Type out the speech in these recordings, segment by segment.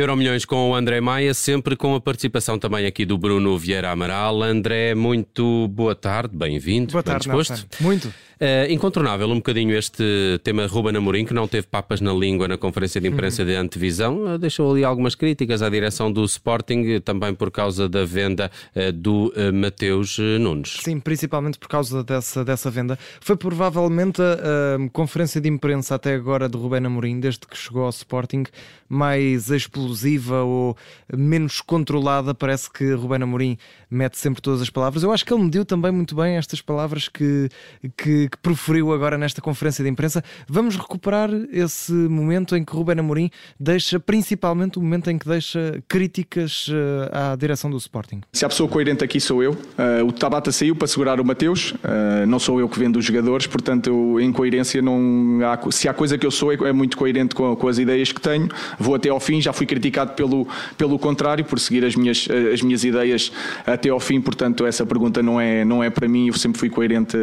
Euromilhões com o André Maia, sempre com a participação também aqui do Bruno Vieira Amaral. André, muito boa tarde, bem-vindo. Boa tarde, bem disposto. Muito. Uh, incontornável um bocadinho este tema Ruben Amorim, que não teve papas na língua na conferência de imprensa uhum. de antevisão, uh, deixou ali algumas críticas à direção do Sporting, também por causa da venda uh, do Mateus Nunes. Sim, principalmente por causa dessa, dessa venda. Foi provavelmente a, a conferência de imprensa até agora de Ruben Amorim, desde que chegou ao Sporting, mais explosiva ou menos controlada. Parece que Ruben Amorim mete sempre todas as palavras. Eu acho que ele mediu também muito bem estas palavras que, que que, proferiu agora nesta conferência de imprensa. Vamos recuperar esse momento em que Ruben Amorim deixa, principalmente o momento em que deixa críticas uh, à direção do Sporting. Se a pessoa coerente aqui sou eu, uh, o Tabata saiu para segurar o Mateus, uh, não sou eu que vendo os jogadores, portanto, eu, em coerência, não há, se há coisa que eu sou, é, é muito coerente com, com, as ideias que tenho. Vou até ao fim, já fui criticado pelo, pelo contrário, por seguir as minhas, as minhas ideias até ao fim, portanto, essa pergunta não é, não é para mim, eu sempre fui coerente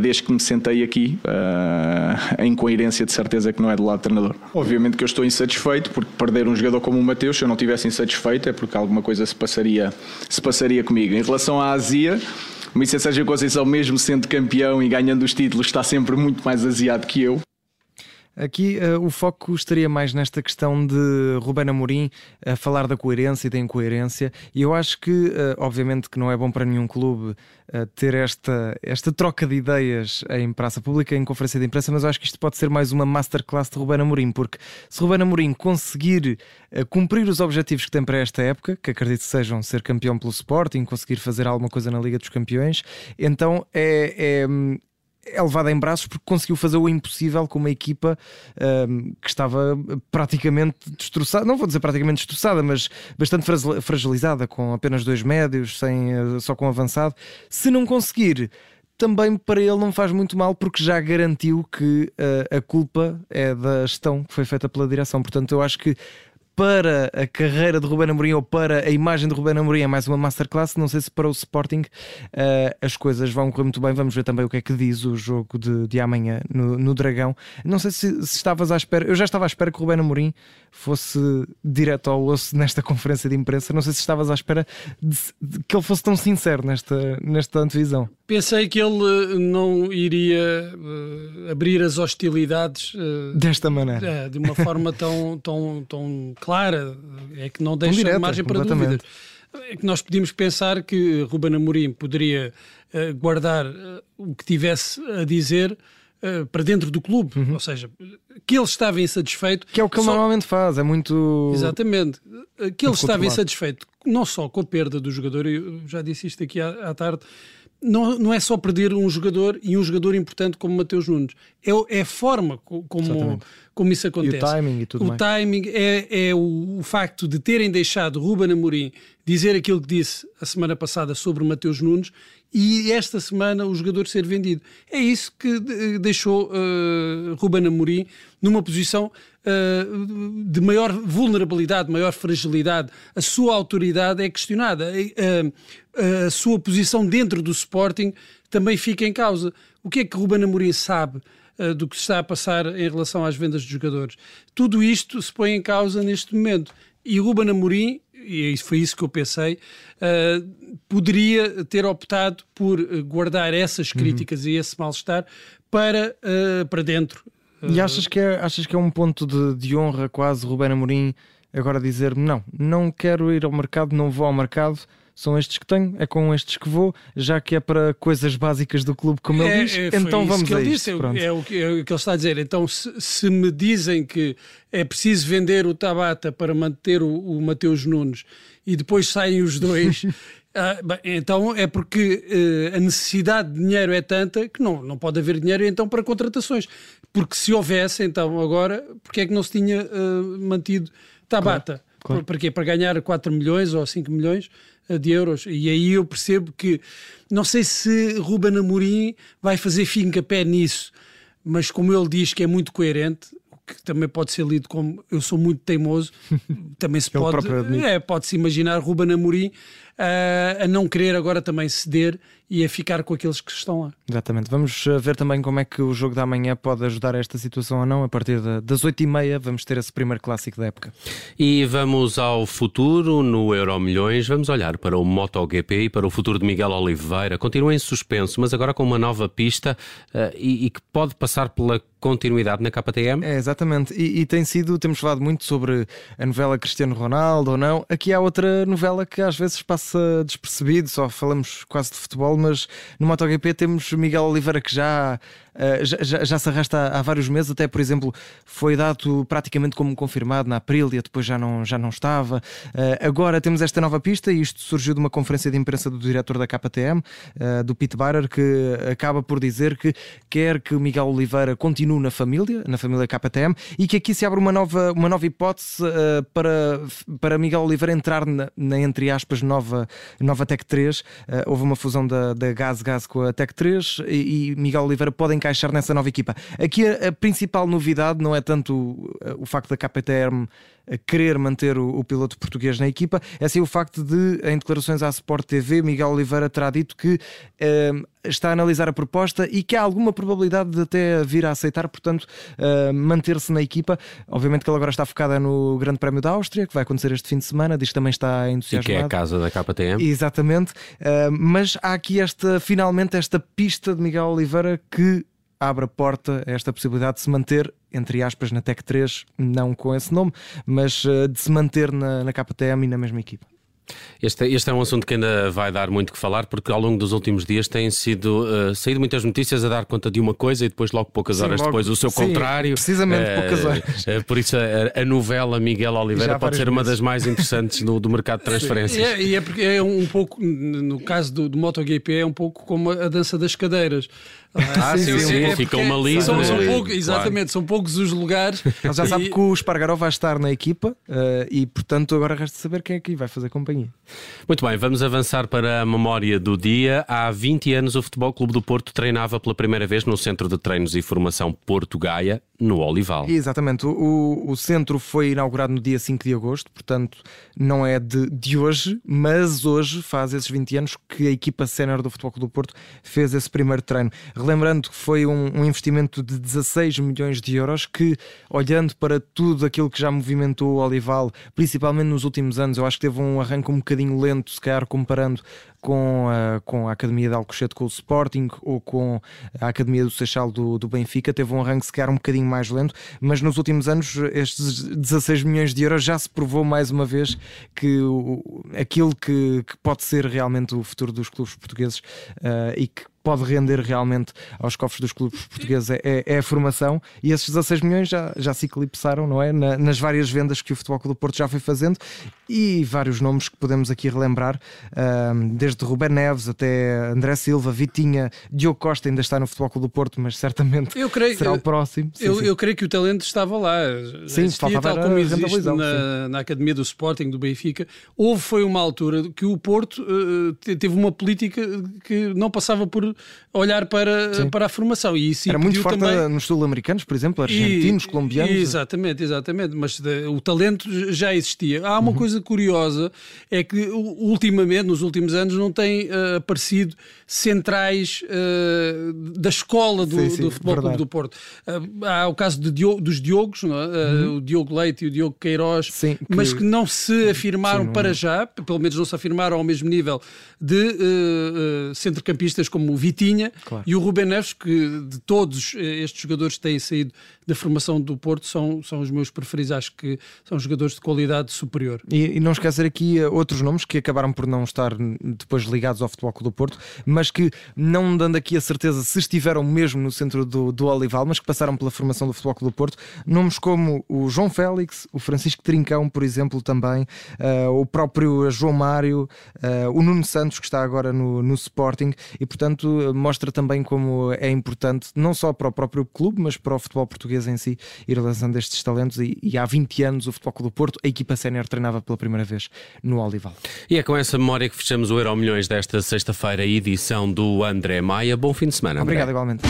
desde que me sentei aqui, uh, em coerência de certeza que não é do lado do treinador. Obviamente que eu estou insatisfeito, porque perder um jogador como o Mateus, se eu não estivesse insatisfeito, é porque alguma coisa se passaria, se passaria comigo. Em relação à Azia, o Sérgio Conceição, mesmo sendo campeão e ganhando os títulos, está sempre muito mais aziado que eu. Aqui uh, o foco estaria mais nesta questão de Ruben Amorim a falar da coerência e da incoerência, e eu acho que, uh, obviamente, que não é bom para nenhum clube uh, ter esta, esta troca de ideias em praça pública, em conferência de imprensa, mas eu acho que isto pode ser mais uma masterclass de Ruben Amorim, porque se Ruben Amorim conseguir cumprir os objetivos que tem para esta época, que acredito sejam ser campeão pelo Sporting, conseguir fazer alguma coisa na Liga dos Campeões, então é, é é levada em braços porque conseguiu fazer o impossível com uma equipa um, que estava praticamente destroçada, não vou dizer praticamente destroçada, mas bastante fragilizada, com apenas dois médios, sem, eh, só com avançado. Se não conseguir, também para ele não faz muito mal porque já garantiu que uh, a culpa é da gestão que foi feita pela direção. Portanto, eu acho que para a carreira de Ruben Amorim ou para a imagem de Ruben Amorim é mais uma masterclass. Não sei se para o Sporting uh, as coisas vão correr muito bem. Vamos ver também o que é que diz o jogo de, de amanhã no, no Dragão. Não sei se, se, estavas à espera. Eu já estava à espera que o Ruben Amorim fosse direto ao osso nesta conferência de imprensa. Não sei se estavas à espera de, de, que ele fosse tão sincero nesta, nesta antevisão. Pensei que ele eh, não iria uh, abrir as hostilidades uh, desta maneira, de uma forma tão, tão, tão clara, é que não deixa direta, margem para dúvidas. É que nós podíamos pensar que Ruben Amorim poderia uh, guardar uh, o que tivesse a dizer uh, para dentro do clube, uhum. ou seja, que ele estava insatisfeito. Que é o que ele só... normalmente faz, é muito. Exatamente. Que ele estava insatisfeito não só com a perda do jogador, eu já disse isto aqui à, à tarde não, não é só perder um jogador e um jogador importante como Mateus Nunes, é, é a forma como, como isso acontece. E o timing e tudo o mais. O timing é, é o, o, facto de terem deixado Ruben Amorim dizer aquilo que disse a semana passada sobre Mateus Nunes e esta semana o jogador ser vendido. É isso que deixou uh, Ruben Amorim numa posição uh, de maior vulnerabilidade, maior fragilidade. A sua autoridade é questionada. Uh, a sua posição dentro do Sporting também fica em causa. O que é que Ruben Amorim sabe uh, do que está a passar em relação às vendas de jogadores? Tudo isto se põe em causa neste momento. E Ruben Amorim, e foi isso que eu pensei, uh, poderia ter optado por guardar essas uhum. críticas uhum. e esse mal-estar para, uh, para dentro. E achas que é, achas que é um ponto de, de honra quase Ruben Amorim agora dizer não, não quero ir ao mercado, não vou ao mercado, são estes que tenho, é com estes que vou, já que é para coisas básicas do clube, como é, ele diz, é, então vamos que a ele disse, é, é, o que, é o que ele está a dizer. Então, se, se, me dizem que é preciso vender o Tabata para manter o, o Mateus Nunes e depois saem os dois. Ah, bem, então é porque uh, a necessidade de dinheiro é tanta que não, não pode haver dinheiro então para contratações. Porque se houvesse, então agora, porque é que não se tinha uh, mantido Tabata? Claro, claro. Para quê? Para ganhar 4 milhões ou 5 milhões? De euros. E aí eu percebo que não sei se Ruben Amorim vai fazer finca-pé nisso, mas como ele diz que é muito coerente, que também pode ser lido como eu sou muito teimoso, também se pode, é, pode-se imaginar Ruben Amorim a, a não querer agora também ceder e a ficar com aqueles que estão lá. Exatamente. Vamos eh, ver também como é que o jogo da manhã pode ajudar a esta situação ou não. A partir das 8h30 vamos ter esse primeiro clássico da época. E vamos ao futuro no Euro Milhões. Vamos olhar para o MotoGP e para o futuro de Miguel Oliveira. Continua em suspenso, mas agora com uma nova pista uh, e, e que pode passar pela continuidade na KTM? É, exatamente. E, e, tem sido, temos falado muito sobre a novela Cristiano Ronaldo ou não. Aqui há outra novela que às vezes passa despercebido, só falamos quase de futebol, mas no MotoGP temos Miguel Oliveira que já, uh, já, já, se arrasta há, vários meses, até por exemplo, foi dado praticamente como confirmado na Aprilia, depois já não, já não estava. Uh, agora temos esta nova pista e isto surgiu de uma conferência de imprensa do diretor da KTM, uh, eh, do Pete Barer, que acaba por dizer que quer que Miguel Oliveira continue na família, na família KTM, e que aqui se abre uma nova, uma nova hipótese para, para Miguel Oliveira entrar na, na, entre aspas, nova, nova Tech 3. Uh, eh, houve uma fusão da, da Gaz Gaz com a Tech 3 e, e, Miguel Oliveira pode encaixar nessa nova equipa. Aqui a, a principal novidade não é tanto o, o facto da KTM a querer manter o, o, piloto português na equipa, é sim o facto de, em declarações à Sport TV, Miguel Oliveira terá dito que eh, está a analisar a proposta e que há alguma probabilidade de até vir a aceitar, portanto, uh, manter-se na equipa. Obviamente que ele agora está focada no Grande Prémio da Áustria, que vai acontecer este fim de semana, diz que também está entusiasmado. E que é a casa da KTM. Exatamente, uh, mas há aqui esta, finalmente, esta pista de Miguel Oliveira que abre a porta a esta possibilidade de se manter, entre aspas, na Tech 3, não com esse nome, mas uh, de se manter na, na KTM e na mesma equipa. Este, este, é um assunto que ainda vai dar muito que falar, porque ao longo dos últimos dias têm sido uh, saído muitas notícias a dar conta de uma coisa e depois, logo poucas sim, horas logo, depois, o seu sim, contrário. Precisamente uh, poucas horas. Uh, por isso, a, a, novela Miguel Oliveira pode ser uma das mais interessantes do, do mercado de transferências. É, e é, é, é um pouco, no caso do, do MotoGP, é um pouco como a dança das cadeiras. Ah, sim, sim, sim. É fica uma lista. São, são pouco, exatamente, claro. são poucos os lugares. Ele já sabe e... que o Espargaró vai estar na equipa uh, e, portanto, agora resta saber quem é que vai fazer companhia. Muito bem, vamos avançar para a memória do dia. Há 20 anos, o Futebol Clube do Porto treinava pela primeira vez no Centro de Treinos e Formação Porto Gaia, no Olival. Exatamente, o, o centro foi inaugurado no dia 5 de agosto, portanto, não é de, de hoje, mas hoje faz esses 20 anos que a equipa sénior do Futebol Clube do Porto fez esse primeiro treino Relembrando que foi um, um, investimento de 16 milhões de euros que, olhando para tudo aquilo que já movimentou o Olival, principalmente nos últimos anos, eu acho que teve um arranque um bocadinho lento, se calhar comparando com a, com a Academia de Alcochete com o Sporting ou com a Academia do Seixal do, do Benfica, teve um arranque se calhar um bocadinho mais lento, mas nos últimos anos estes 16 milhões de euros já se provou mais uma vez que o, aquilo que, que pode ser realmente o futuro dos clubes portugueses uh, e que pode render realmente aos cofres dos clubes portugueses é, é, é, a formação e esses 16 milhões já, já se eclipsaram, não é? Na, nas várias vendas que o Futebol Clube do Porto já foi fazendo e vários nomes que podemos aqui relembrar, desde Ruben Neves até André Silva, Vitinha, Diogo Costa ainda está no Futebol Clube do Porto, mas certamente eu creio, será o próximo. Sim, eu, sim. eu, creio que o talento estava lá. Sim, Existia, tal como existe na, na, Academia do Sporting, do Benfica. Houve, foi uma altura que o Porto uh, teve uma política que não passava por olhar para, para a formação. E isso Era muito forte também... nos sul-americanos, por exemplo, argentinos, e, colombianos. Exatamente, exatamente. Mas de, o talento já existia. Há uma uhum. coisa curiosa, é que ultimamente, nos últimos anos, não tem uh, aparecido centrais uh, da escola do, sim, sim, do Futebol Clube do Porto. Uh, há o caso Diogo, dos Diogos, é? uhum. o Diogo Leite e o Diogo Queiroz, sim, que... mas que não se afirmaram para é. já, pelo menos não se afirmaram ao mesmo nível de centrocampistas como o Vitinha claro. e o Rubem Neves, que de todos estes jogadores que têm saído da formação do Porto são, são os meus preferidos, acho que são jogadores de qualidade superior. E, e não esquecer aqui eh, outros nomes que acabaram por não estar depois ligados ao Futebol do Porto, mas que não dando aqui a certeza se estiveram mesmo no centro do, do Olival, mas que passaram pela formação do Futebol do Porto, nomes como o João Félix, o Francisco Trincão, por exemplo, também, uh, o próprio João Mário, uh, o Nuno Santos, que está agora no, no Sporting, e portanto mostra também como é importante, não só para o próprio clube, mas para o futebol português portuguesa em si ir lançando estes talentos e, e há 20 anos o Futebol Clube do Porto, a equipa sénior treinava pela primeira vez no Olival. E é com essa memória que fechamos o Euro Milhões desta sexta-feira, edição do André Maia. Bom fim de semana. André. Obrigado igualmente.